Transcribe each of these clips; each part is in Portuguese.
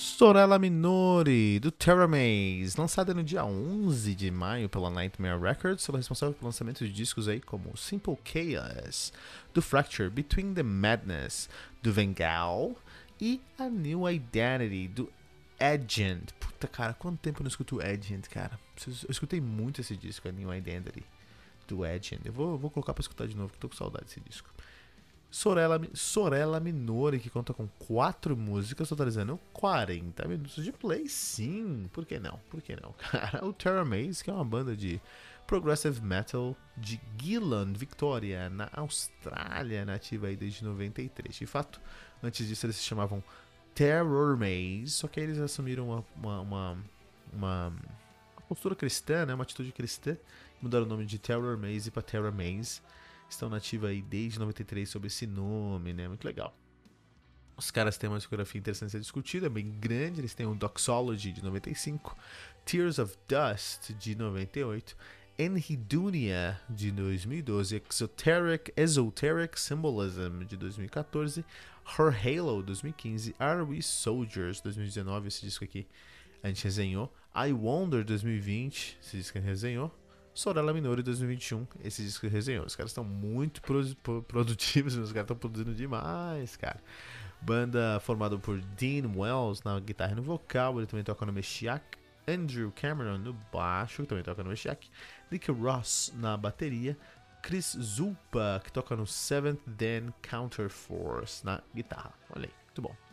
Sorella Minori, do Terra Maze, lançada no dia 11 de maio pela Nightmare Records, é responsável pelo lançamento de discos aí como Simple Chaos, do Fracture, Between the Madness, do Vengal e A New Identity, do Agent. Puta, cara, quanto tempo eu não escuto Agent, cara? Eu escutei muito esse disco, A New Identity, do Agent. Eu vou, vou colocar pra escutar de novo, que tô com saudade desse disco. Sorella, Sorella Minori, que conta com quatro músicas, totalizando 40 minutos de play. Sim, por que não? Por que não, cara? O Terra Maze, que é uma banda de progressive metal de Gilland, Victoria, na Austrália, nativa aí desde 93. De fato, antes disso eles se chamavam Terror Maze, só que aí eles assumiram uma, uma, uma, uma postura cristã, né? uma atitude cristã, mudaram o nome de Terror Maze para Terra Maze estão nativa aí desde 93 sob esse nome, né? Muito legal. Os caras têm uma discografia interessante a ser discutida, bem grande. Eles têm o Doxology de 95, Tears of Dust de 98, Enhidunia de 2012, Exoteric, Esoteric Symbolism de 2014, Her Halo 2015, Are We Soldiers 2019, esse disco aqui a gente resenhou, I Wonder 2020, esse disco a gente resenhou, Sorella Minori 2021, esse disco que resenhou. Os caras estão muito pro, produtivos, os caras estão produzindo demais, cara. Banda formada por Dean Wells na guitarra e no vocal, ele também toca no Meshiak. Andrew Cameron no baixo, também toca no Meshiak. Nick Ross na bateria. Chris Zulpa, que toca no Seventh Dan Counterforce na guitarra. Olha aí, muito bom.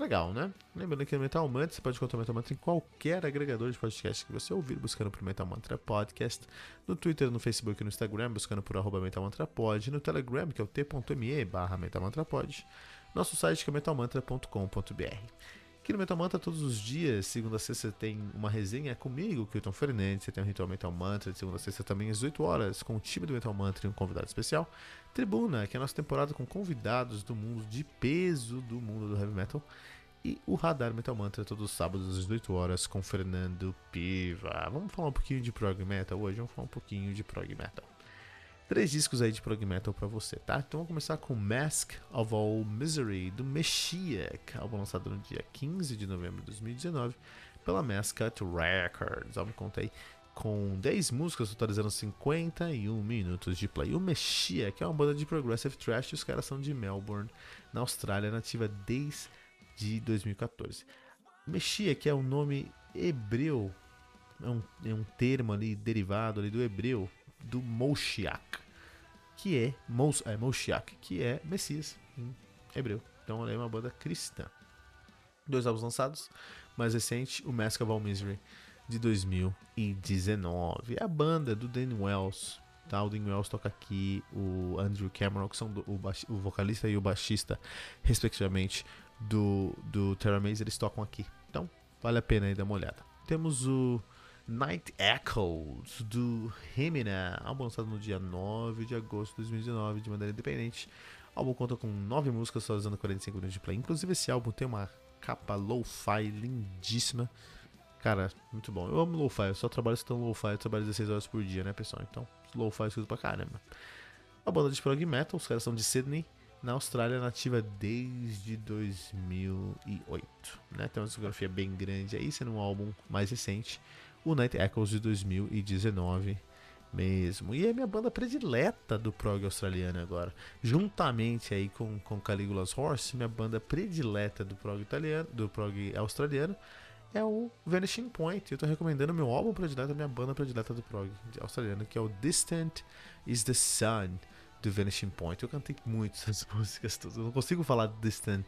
Legal, né? Lembrando que no Metal Mantra você pode encontrar o Metal Mantra em qualquer agregador de podcast que você ouvir, buscando por Metal Mantra Podcast, no Twitter, no Facebook e no Instagram, buscando por arroba Metal Mantra Pod, no Telegram, que é o t.me barra Metal Mantra Pod, nosso site que é metalmantra.com.br. Aqui no Metal Mantra, todos os dias, segunda a sexta, tem uma resenha comigo, Kilton Fernandes. Você tem o Ritual Metal Mantra, de segunda a sexta também, às 18 horas, com o time do Metal Mantra e um convidado especial. Tribuna, que é a nossa temporada com convidados do mundo de peso do mundo do heavy metal. E o Radar Metal Mantra todos os sábados às 18 horas com Fernando Piva. Vamos falar um pouquinho de prog metal hoje, vamos falar um pouquinho de prog metal. Três discos aí de prog metal para você, tá? Então vamos começar com Mask of All Misery do Meshiach, álbum lançado no dia 15 de novembro de 2019 pela Mascot Records. O álbum conta aí com 10 músicas, totalizando 51 minutos de play. O Mexia, é uma banda de progressive thrash, os caras são de Melbourne, na Austrália, nativa desde 2014. Mexia, que é um nome hebreu, é um, é um termo ali derivado ali do hebreu, do Moshiach, que é, Mos, é Moshiach, que é Messias em hebreu. Então ela é uma banda cristã. Dois álbuns lançados, mais recente, o Mask of All Misery de 2019. É a banda do Dan Wells. Tá? O Dan Wells toca aqui, o Andrew Cameron, que são do, o, o, vocalista e o baixista, respectivamente, do, do Terra Maze, eles tocam aqui. Então, vale a pena aí dar uma olhada. Temos o Night Echoes do Remina, álbum lançado no dia 9 de agosto de 2019, de maneira independente. O álbum conta com 9 músicas, usando 45 minutos de play. Inclusive, esse álbum tem uma capa lo-fi lindíssima. Cara, muito bom. Eu amo lo-fi, eu só trabalho escutando lo-fi, eu trabalho 16 horas por dia, né, pessoal? Então, lo-fi eu escuto pra caramba. A banda de prog metal, os caras são de Sydney, na Austrália, nativa desde 2008. Né? Tem uma discografia bem grande aí, sendo um álbum mais recente, o Night Echoes de 2019 mesmo. E é minha banda predileta do prog australiano agora. Juntamente aí com, com Caligula's Horse, minha banda predileta do prog italiano, do prog australiano é o Vanishing Point. Eu tô recomendando meu álbum predileto, minha banda predileta do prog australiano, que é o Distant is the Sun, do Vanishing Point. Eu cantei muito essas músicas todas. Eu não consigo falar Distant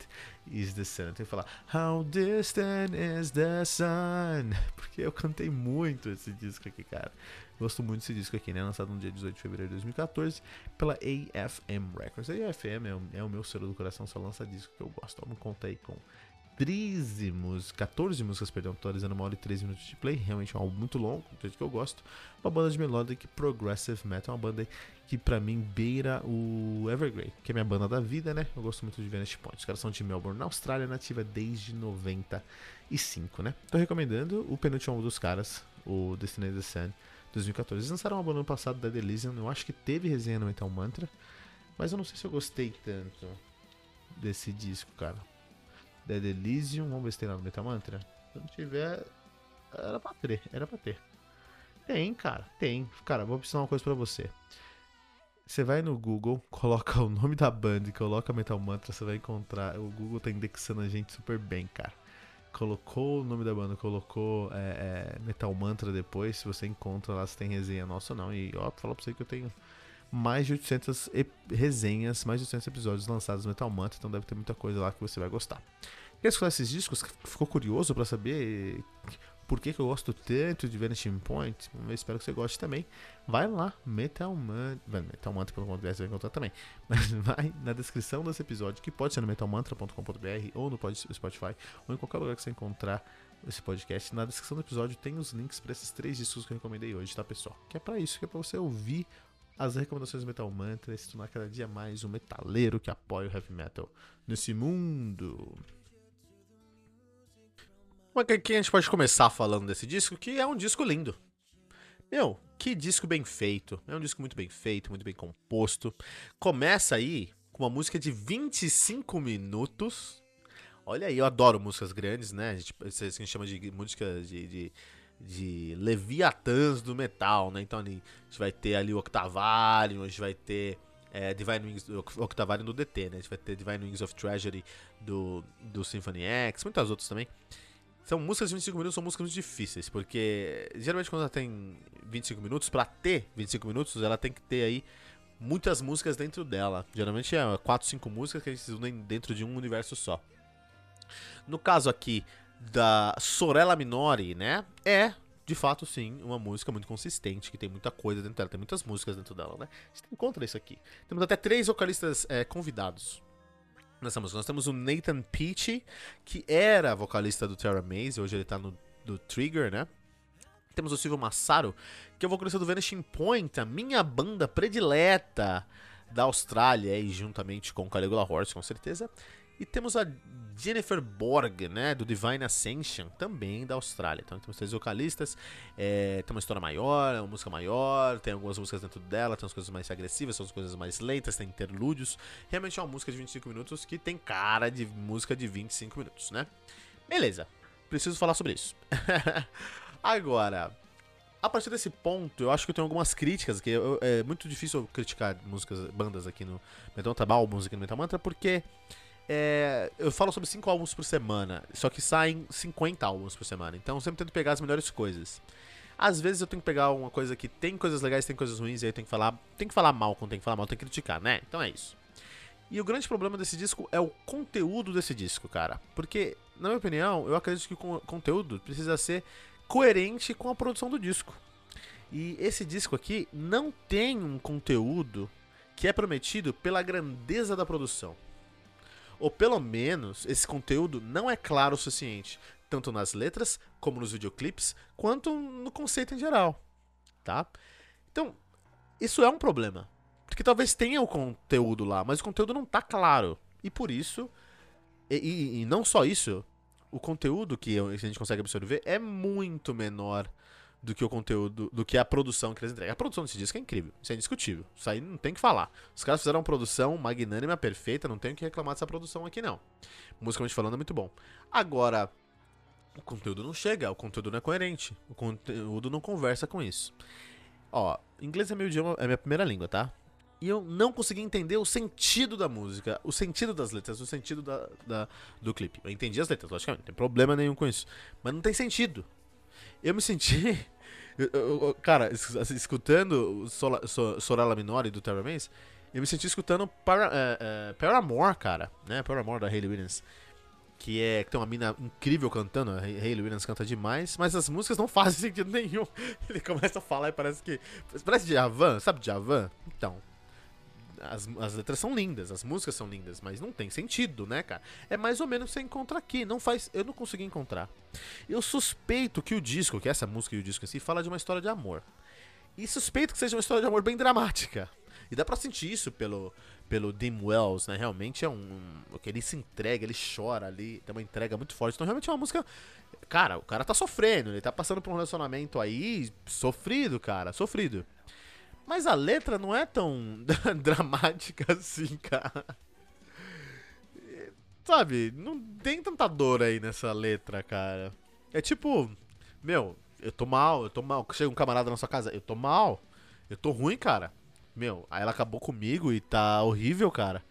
is the Sun. Eu tenho que falar How Distant is the Sun. Porque eu cantei muito esse disco aqui, cara. Gosto muito desse disco aqui, né? Lançado no dia 18 de fevereiro de 2014 pela AFM Records. A AFM é o, é o meu selo do coração, só lança disco que eu gosto. Vamos contar aí com 13 músicas, 14 músicas, perdão, atualizando uma hora e 13 minutos de play. Realmente é um álbum muito longo, do jeito que eu gosto. Uma banda de melodic progressive metal, uma banda que pra mim beira o Evergrey, que é minha banda da vida, né? Eu gosto muito de Vanity Point. Os caras são de Melbourne, na Austrália, nativa desde 95, né? Tô recomendando o penúltimo álbum dos caras, o Destiny the Sun, 2014. Eles lançaram uma banda ano passado da Elysium, eu acho que teve resenha no Metal Mantra, mas eu não sei se eu gostei tanto desse disco, cara. Dead Elysium. Vamos ver se tem lá no Metamantra. Se não tiver, era pra ter. Era pra ter. Tem, cara. Tem. Cara, vou precisar uma coisa pra você. Você vai no Google, coloca o nome da banda e coloca Metal Mantra, você vai encontrar. O Google tá indexando a gente super bem, cara. Colocou o nome da banda, colocou é, é, Metal Mantra depois. Se você encontra lá se tem resenha nossa ou não. E ó, fala pra você que eu tenho mais de 800 resenhas, mais de 800 episódios lançados no Metal Mantra, então deve ter muita coisa lá que você vai gostar. Quer escutar esses discos? Ficou curioso para saber por que, que, eu gosto tanto de Vanishing Point? Eu espero que você goste também. Vai lá, Metal Mantra, Metal Mantra.com.br você vai encontrar também. Mas vai na descrição desse episódio, que pode ser no metalmantra.com.br ou no Spotify, ou em qualquer lugar que você encontrar esse podcast. Na descrição do episódio tem os links para esses três discos que eu recomendei hoje, tá, pessoal? Que é para isso, que é para você ouvir as recomendações do Metal Mantra e se tornar cada dia mais um metaleiro que apoia o heavy metal nesse mundo. Mas aqui a gente pode começar falando desse disco, que é um disco lindo. Meu, que disco bem feito. É um disco muito bem feito, muito bem composto. Começa aí com uma música de 25 minutos. Olha aí, eu adoro músicas grandes, né? A gente, a gente chama de música de, de de Leviatãs do metal, né? Então a gente vai ter ali o Octavarium, a gente vai ter é, Divine Wings, Octavarium do DT, né? A gente vai ter Divine Wings of Treasury do, do Symphony X, muitas outras também. São músicas de 25 minutos, são músicas muito difíceis, porque geralmente quando ela tem 25 minutos, para ter 25 minutos, ela tem que ter aí muitas músicas dentro dela. Geralmente é 4, 5 músicas que gente unem dentro de um universo só. No caso aqui da Sorella Minori, né? É, de fato, sim, uma música muito consistente, que tem muita coisa dentro dela, tem muitas músicas dentro dela, né? Você encontra isso aqui. Temos até três vocalistas é, convidados nessa música. Nós temos o Nathan Peachy, que era vocalista do Terra Maze, hoje ele tá no do Trigger, né? Temos o Silvio Massaro, que é o vocalista do Vanishing Point, a minha banda predileta da Austrália, e juntamente com Caligula Horse, com certeza. E temos a Jennifer Borg, né, do Divine Ascension, também da Austrália. Então temos três vocalistas, é, tem uma história maior, uma música maior, tem algumas músicas dentro dela, tem umas coisas mais agressivas, tem umas coisas mais lentas, tem interlúdios. Realmente é uma música de 25 minutos que tem cara de música de 25 minutos, né? Beleza, preciso falar sobre isso. Agora, a partir desse ponto, eu acho que eu tenho algumas críticas, que eu, é muito difícil criticar músicas, bandas aqui no Metal álbuns aqui no Metal Mantra, porque é, eu falo sobre 5 álbuns por semana, só que saem 50 álbuns por semana. Então eu sempre tento pegar as melhores coisas. Às vezes eu tenho que pegar uma coisa que tem coisas legais, tem coisas ruins, e aí eu tenho que falar. Tem que falar mal quando tem que falar mal, tem que criticar, né? Então é isso. E o grande problema desse disco é o conteúdo desse disco, cara. Porque, na minha opinião, eu acredito que o conteúdo precisa ser coerente com a produção do disco. E esse disco aqui não tem um conteúdo que é prometido pela grandeza da produção. Ou pelo menos esse conteúdo não é claro o suficiente, tanto nas letras, como nos videoclipes, quanto no conceito em geral, tá? Então, isso é um problema. Porque talvez tenha o conteúdo lá, mas o conteúdo não tá claro. E por isso, e, e, e não só isso, o conteúdo que a gente consegue absorver é muito menor do que o conteúdo, do que a produção que eles entregam. A produção desse disco é incrível, isso é indiscutível. Isso aí não tem que falar. Os caras fizeram uma produção magnânima, perfeita, não tenho que reclamar dessa produção aqui não. Musicalmente falando é muito bom. Agora, o conteúdo não chega, o conteúdo não é coerente, o conteúdo não conversa com isso. Ó, inglês é meu idioma, é minha primeira língua, tá? E eu não consegui entender o sentido da música, o sentido das letras, o sentido da, da do clipe. Eu entendi as letras, logicamente, não tem problema nenhum com isso. Mas não tem sentido. Eu me senti. Eu, eu, cara, escutando o Sorala Minori do Terra Maze, Eu me senti escutando para, uh, uh, Paramore, cara, né? Paramore da Hayley Williams. Que é que tem uma mina incrível cantando, a Hayley Williams canta demais, mas as músicas não fazem sentido nenhum. Ele começa a falar e parece que. Parece Javan, sabe Javan? Então, as, as letras são lindas, as músicas são lindas, mas não tem sentido, né, cara? É mais ou menos o que você encontra aqui. Não faz. Eu não consegui encontrar. Eu suspeito que o disco, que essa música e o disco em si, fala de uma história de amor. E suspeito que seja uma história de amor bem dramática. E dá pra sentir isso pelo, pelo Dim Wells, né? Realmente é um, que ele se entrega, ele chora ali, tem uma entrega muito forte. Então realmente é uma música. Cara, o cara tá sofrendo, ele tá passando por um relacionamento aí sofrido, cara, sofrido. Mas a letra não é tão dramática assim, cara. Sabe, não tem tanta dor aí nessa letra, cara. É tipo, meu, eu tô mal, eu tô mal. Chega um camarada na sua casa, eu tô mal, eu tô ruim, cara. Meu, aí ela acabou comigo e tá horrível, cara.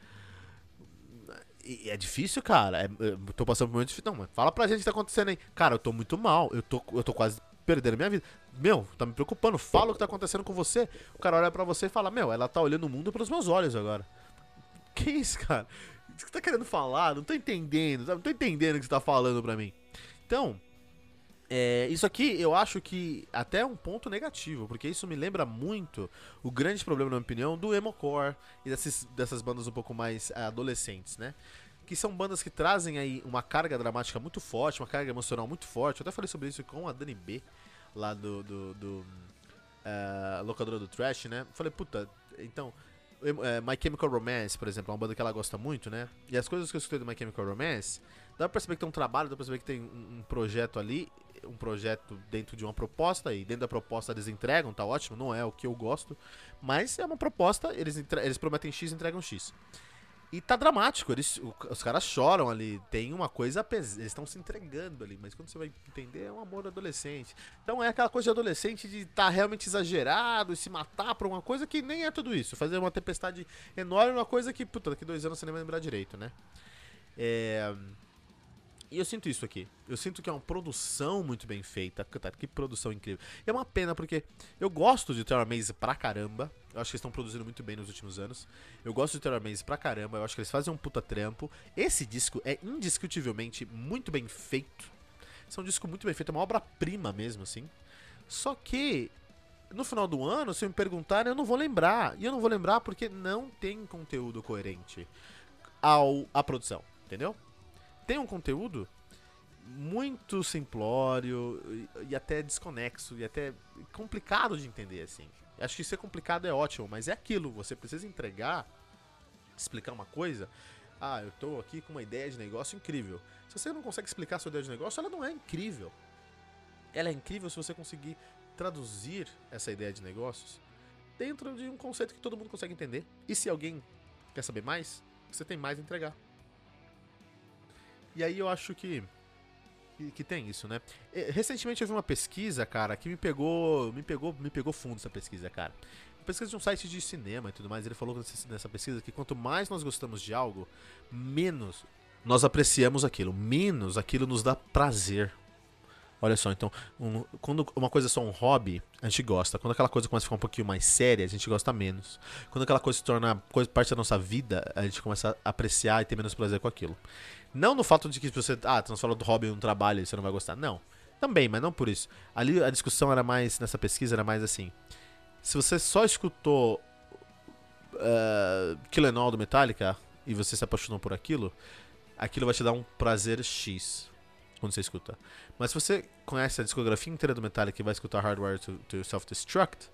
E é difícil, cara. É, tô passando por um momento difícil. Não, mas fala pra gente o que tá acontecendo aí. Cara, eu tô muito mal. Eu tô, eu tô quase perdendo minha vida. Meu, tá me preocupando. Fala o que tá acontecendo com você. O cara olha pra você e fala: Meu, ela tá olhando o mundo pelos meus olhos agora. Que isso, cara? O que você tá querendo falar? Não tô entendendo. Não tô entendendo o que você tá falando pra mim. Então, é, isso aqui eu acho que até é um ponto negativo, porque isso me lembra muito o grande problema, na minha opinião, do emocore e dessas, dessas bandas um pouco mais é, adolescentes, né? Que são bandas que trazem aí uma carga dramática muito forte, uma carga emocional muito forte. Eu até falei sobre isso com a Dani B, lá do, do, do uh, locadora do Trash, né? Falei, puta, então, My Chemical Romance, por exemplo, é uma banda que ela gosta muito, né? E as coisas que eu escutei do My Chemical Romance, dá pra perceber que tem um trabalho, dá pra perceber que tem um, um projeto ali um projeto dentro de uma proposta e dentro da proposta eles entregam, tá ótimo, não é o que eu gosto, mas é uma proposta, eles, eles prometem X e entregam X. E tá dramático, eles, os caras choram ali, tem uma coisa, eles estão se entregando ali, mas quando você vai entender, é um amor adolescente. Então é aquela coisa de adolescente de estar tá realmente exagerado e se matar por uma coisa que nem é tudo isso. Fazer uma tempestade enorme, uma coisa que, puta, daqui dois anos você nem vai lembrar direito, né? É. E eu sinto isso aqui. Eu sinto que é uma produção muito bem feita. Que produção incrível. E é uma pena porque eu gosto de Terror Maze pra caramba. Eu acho que eles estão produzindo muito bem nos últimos anos. Eu gosto de Terror Maze pra caramba. Eu acho que eles fazem um puta trampo. Esse disco é indiscutivelmente muito bem feito. Esse é um disco muito bem feito. É uma obra-prima mesmo, assim. Só que no final do ano, se me perguntarem, eu não vou lembrar. E eu não vou lembrar porque não tem conteúdo coerente ao à produção, entendeu? tem um conteúdo muito simplório e, até desconexo e até complicado de entender assim. Acho que ser complicado é ótimo, mas é aquilo, você precisa entregar, explicar uma coisa. Ah, eu tô aqui com uma ideia de negócio incrível. Se você não consegue explicar a sua ideia de negócio, ela não é incrível. Ela é incrível se você conseguir traduzir essa ideia de negócios dentro de um conceito que todo mundo consegue entender. E se alguém quer saber mais, você tem mais a entregar. E aí eu acho que, que, tem isso, né? Recentemente eu vi uma pesquisa, cara, que me pegou, me pegou, me pegou fundo essa pesquisa, cara. Uma pesquisa de um site de cinema e tudo mais, ele falou nessa pesquisa que quanto mais nós gostamos de algo, menos nós apreciamos aquilo, menos aquilo nos dá prazer. Olha só, então, um, quando uma coisa é só um hobby, a gente gosta. Quando aquela coisa começa a ficar um pouquinho mais séria, a gente gosta menos. Quando aquela coisa se torna coisa, parte da nossa vida, a gente começa a apreciar e ter menos prazer com aquilo. Não no fato de que você, ah, transforma do hobby um trabalho e você não vai gostar. Não. Também, mas não por isso. Ali a discussão era mais, nessa pesquisa, era mais assim. Se você só escutou uh, Kill Em All do Metallica e você se apaixonou por aquilo, aquilo vai te dar um prazer X quando você escuta. Mas se você conhece a discografia inteira do Metallica e vai escutar Hardware to, to Self-Destruct,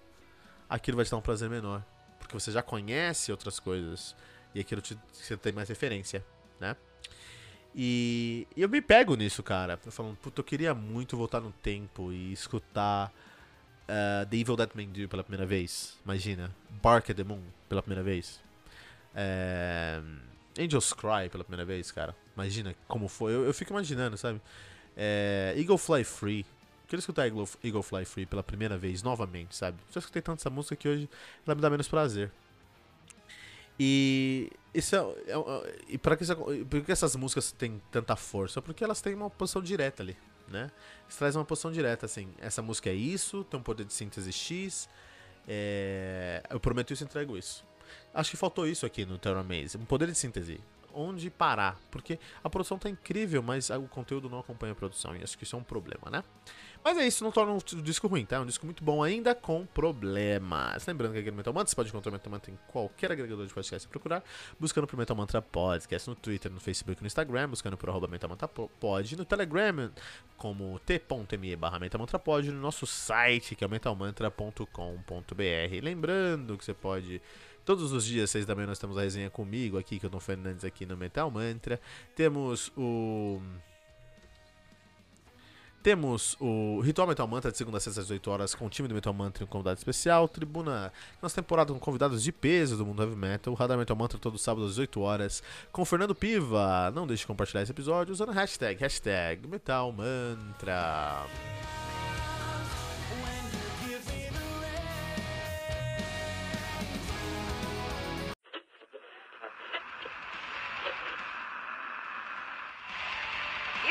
aquilo vai te dar um prazer menor. Porque você já conhece outras coisas e aquilo te, você tem mais referência, né? E, eu me pego nisso, cara. Eu falando, puta, eu queria muito voltar no tempo e escutar uh, The Evil That Men Do pela primeira vez. Imagina. Bark at the Moon pela primeira vez. É, Angels Cry pela primeira vez, cara. Imagina como foi. Eu, eu fico imaginando, sabe? É, Eagle Fly Free. Eu queria escutar Eagle, Eagle Fly Free pela primeira vez, novamente, sabe? Já escutei tanto essa música que hoje ela me dá menos prazer. E isso é, é, é e para que, por que essas músicas têm tanta força? Porque elas têm uma posição direta ali, né? Eles trazem uma posição direta, assim. Essa música é isso, tem um poder de síntese X. É, eu prometo isso, entrego isso. acho que faltou isso aqui no Terra Maze, um poder de síntese. Onde parar? Porque a produção tá incrível, mas o conteúdo não acompanha a produção, e acho que isso é um problema, né? Mas é isso, não torna um disco ruim, tá? É um disco muito bom ainda com problemas. Lembrando que aqui no Metal Mantra você pode encontrar o Metal Mantra em qualquer agregador de podcast e procurar, buscando por Metal Mantra Podcast no Twitter, no Facebook, no Instagram, buscando por arroba Metal Mantra Pod, no Telegram, como t.me barra Pod, no nosso site, que é o metalmantra.com.br. Lembrando que você pode Todos os dias, seis da manhã, nós temos a resenha comigo aqui, que eu tô Fernandes aqui no Metal Mantra. Temos o temos o Ritual Metal Mantra de segunda a sexta às 18 horas com o time do Metal Mantra e um convidado especial. Tribuna, nossa temporada com convidados de peso do mundo heavy metal. O Radar Metal Mantra todo sábado às 18 horas com Fernando Piva. Não deixe de compartilhar esse episódio usando a hashtag, hashtag Metal Mantra.